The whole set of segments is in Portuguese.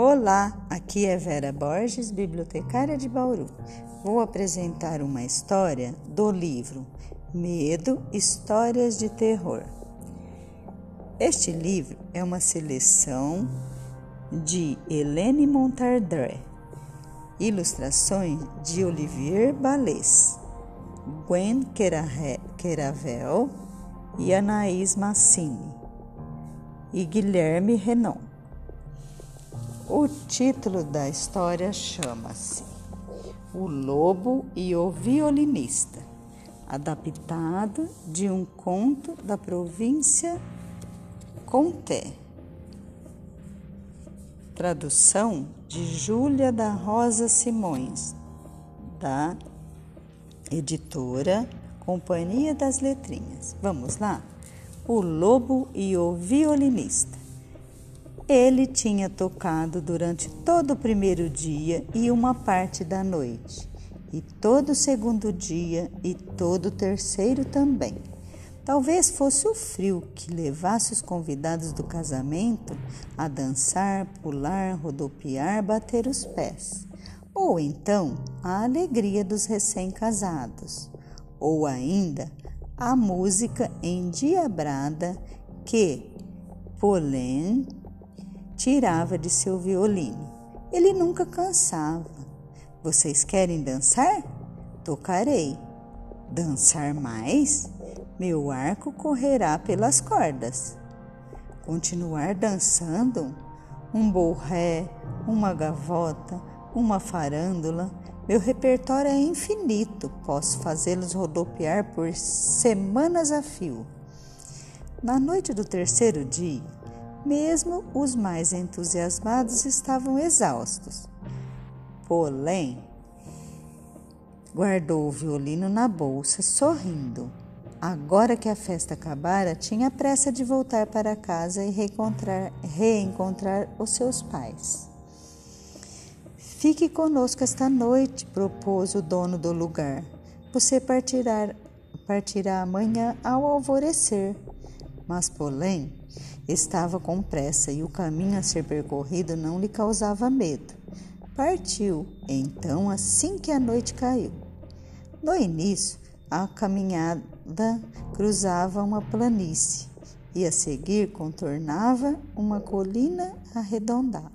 Olá, aqui é Vera Borges, bibliotecária de Bauru. Vou apresentar uma história do livro Medo Histórias de Terror. Este livro é uma seleção de Helene Montardré, ilustrações de Olivier Balès, Gwen Queravel e Anaís Massini e Guilherme Renon. O título da história chama-se O Lobo e o Violinista, adaptado de um conto da província Conté. Tradução de Júlia da Rosa Simões, da editora Companhia das Letrinhas. Vamos lá? O Lobo e o Violinista. Ele tinha tocado durante todo o primeiro dia e uma parte da noite, e todo o segundo dia e todo o terceiro também. Talvez fosse o frio que levasse os convidados do casamento a dançar, pular, rodopiar, bater os pés. Ou então a alegria dos recém-casados. Ou ainda a música endiabrada que Pollen tirava de seu violino. Ele nunca cansava. Vocês querem dançar? Tocarei. Dançar mais? Meu arco correrá pelas cordas. Continuar dançando? Um borré, uma gavota, uma farândola. Meu repertório é infinito. Posso fazê-los rodopiar por semanas a fio. Na noite do terceiro dia, mesmo os mais entusiasmados estavam exaustos. Porém, guardou o violino na bolsa, sorrindo. Agora que a festa acabara, tinha pressa de voltar para casa e reencontrar, reencontrar os seus pais. Fique conosco esta noite, propôs o dono do lugar. Você partirá, partirá amanhã ao alvorecer. Mas Polém Estava com pressa e o caminho a ser percorrido não lhe causava medo. Partiu, então, assim que a noite caiu. No início, a caminhada cruzava uma planície e a seguir contornava uma colina arredondada.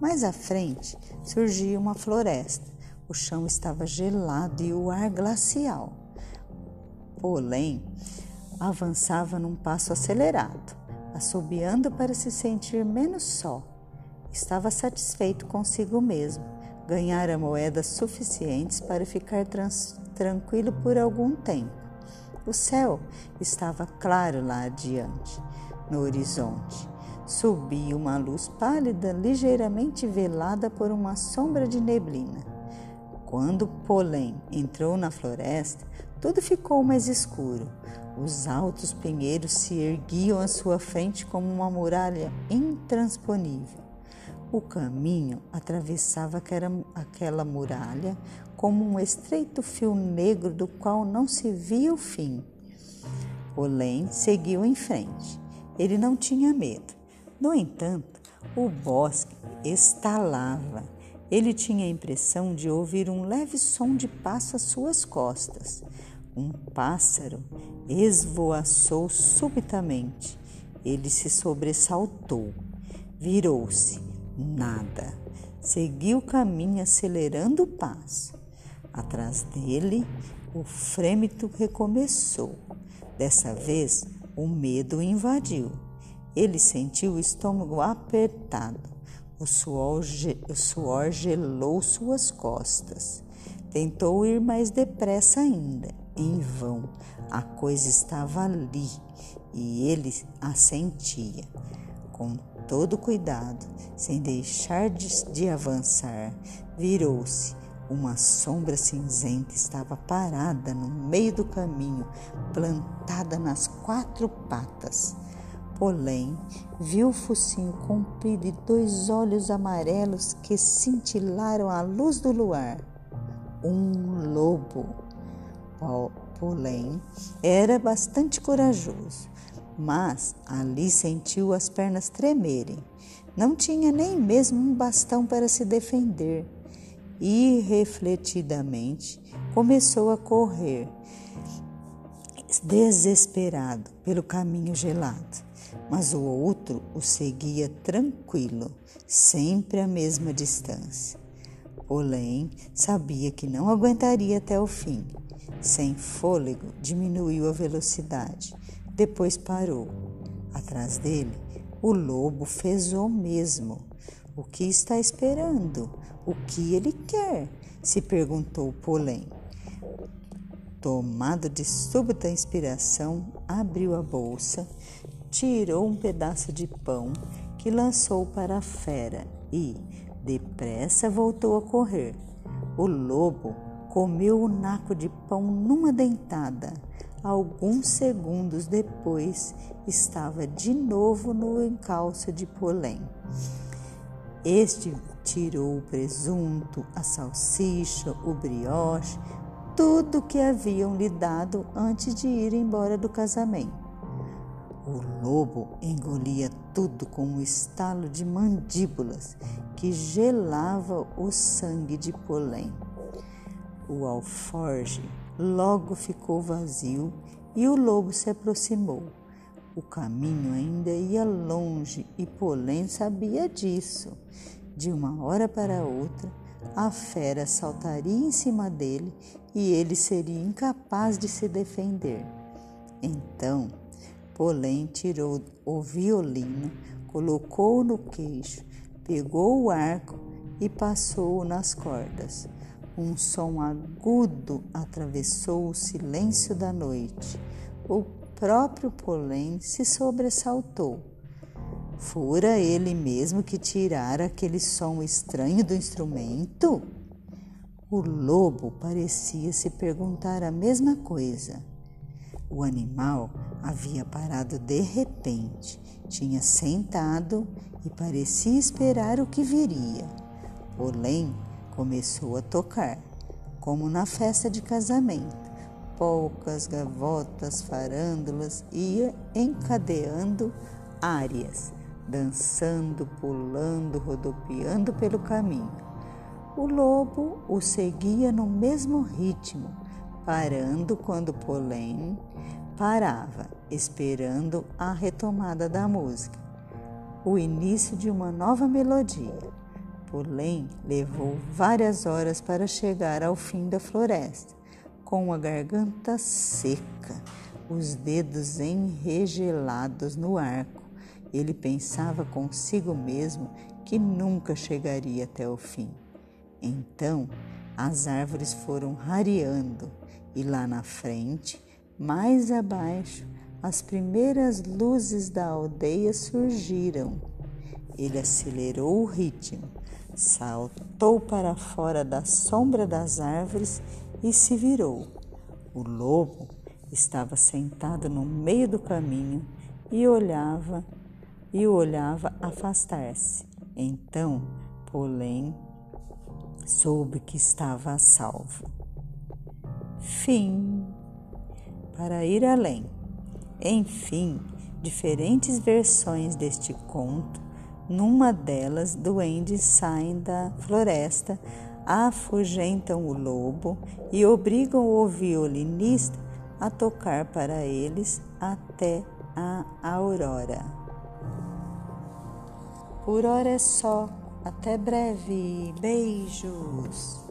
Mais à frente surgia uma floresta. O chão estava gelado e o ar glacial. Polém avançava num passo acelerado assobiando para se sentir menos só. Estava satisfeito consigo mesmo. Ganhara moedas suficientes para ficar tranquilo por algum tempo. O céu estava claro lá adiante, no horizonte. Subia uma luz pálida, ligeiramente velada por uma sombra de neblina. Quando Polém entrou na floresta, tudo ficou mais escuro. Os altos pinheiros se erguiam à sua frente como uma muralha intransponível. O caminho atravessava aquela muralha como um estreito fio negro do qual não se via o fim. Olém seguiu em frente. Ele não tinha medo. No entanto, o bosque estalava. Ele tinha a impressão de ouvir um leve som de passo às suas costas. Um pássaro esvoaçou subitamente. Ele se sobressaltou, virou-se, nada. Seguiu o caminho acelerando o passo. Atrás dele, o frêmito recomeçou. Dessa vez, o medo o invadiu. Ele sentiu o estômago apertado. O suor, o suor gelou suas costas. Tentou ir mais depressa ainda em vão. A coisa estava ali e ele a sentia. Com todo cuidado, sem deixar de, de avançar, virou-se. Uma sombra cinzenta estava parada no meio do caminho, plantada nas quatro patas. Polém viu o focinho comprido e dois olhos amarelos que cintilaram à luz do luar. Um lobo. Polém era bastante corajoso, mas ali sentiu as pernas tremerem. Não tinha nem mesmo um bastão para se defender. Irrefletidamente, começou a correr, desesperado pelo caminho gelado. Mas o outro o seguia tranquilo, sempre à mesma distância. Porém, sabia que não aguentaria até o fim. Sem fôlego, diminuiu a velocidade. Depois parou. Atrás dele, o lobo fez o mesmo. O que está esperando? O que ele quer? se perguntou Polém. Tomado de súbita inspiração, abriu a bolsa, tirou um pedaço de pão que lançou para a fera e, depressa, voltou a correr. O lobo comeu o naco de pão numa dentada. Alguns segundos depois, estava de novo no encalço de Polém. Este tirou o presunto, a salsicha, o brioche, tudo que haviam lhe dado antes de ir embora do casamento. O lobo engolia tudo com um estalo de mandíbulas que gelava o sangue de Polém. O alforge logo ficou vazio e o lobo se aproximou. O caminho ainda ia longe e Polém sabia disso. De uma hora para outra, a fera saltaria em cima dele e ele seria incapaz de se defender. Então, Polém tirou o violino, colocou-o no queixo, pegou o arco e passou-o nas cordas. Um som agudo atravessou o silêncio da noite. O próprio Polém se sobressaltou. Fora ele mesmo que tirara aquele som estranho do instrumento? O lobo parecia se perguntar a mesma coisa. O animal havia parado de repente, tinha sentado e parecia esperar o que viria. Polém começou a tocar, como na festa de casamento. Polcas, gavotas, farândulas ia encadeando áreas, dançando, pulando, rodopiando pelo caminho. O lobo o seguia no mesmo ritmo, parando quando Polém parava, esperando a retomada da música, o início de uma nova melodia. Polém levou várias horas para chegar ao fim da floresta, com a garganta seca, os dedos enregelados no arco. Ele pensava consigo mesmo que nunca chegaria até o fim. Então, as árvores foram rareando e lá na frente, mais abaixo, as primeiras luzes da aldeia surgiram. Ele acelerou o ritmo, saltou para fora da sombra das árvores e se virou. O lobo estava sentado no meio do caminho e olhava e o olhava afastar-se. Então, Polém soube que estava a salvo. Fim. Para ir além. Enfim, diferentes versões deste conto. Numa delas, duendes saem da floresta, afugentam o lobo e obrigam o violinista a tocar para eles até a aurora. Por hora é só. Até breve. Beijos.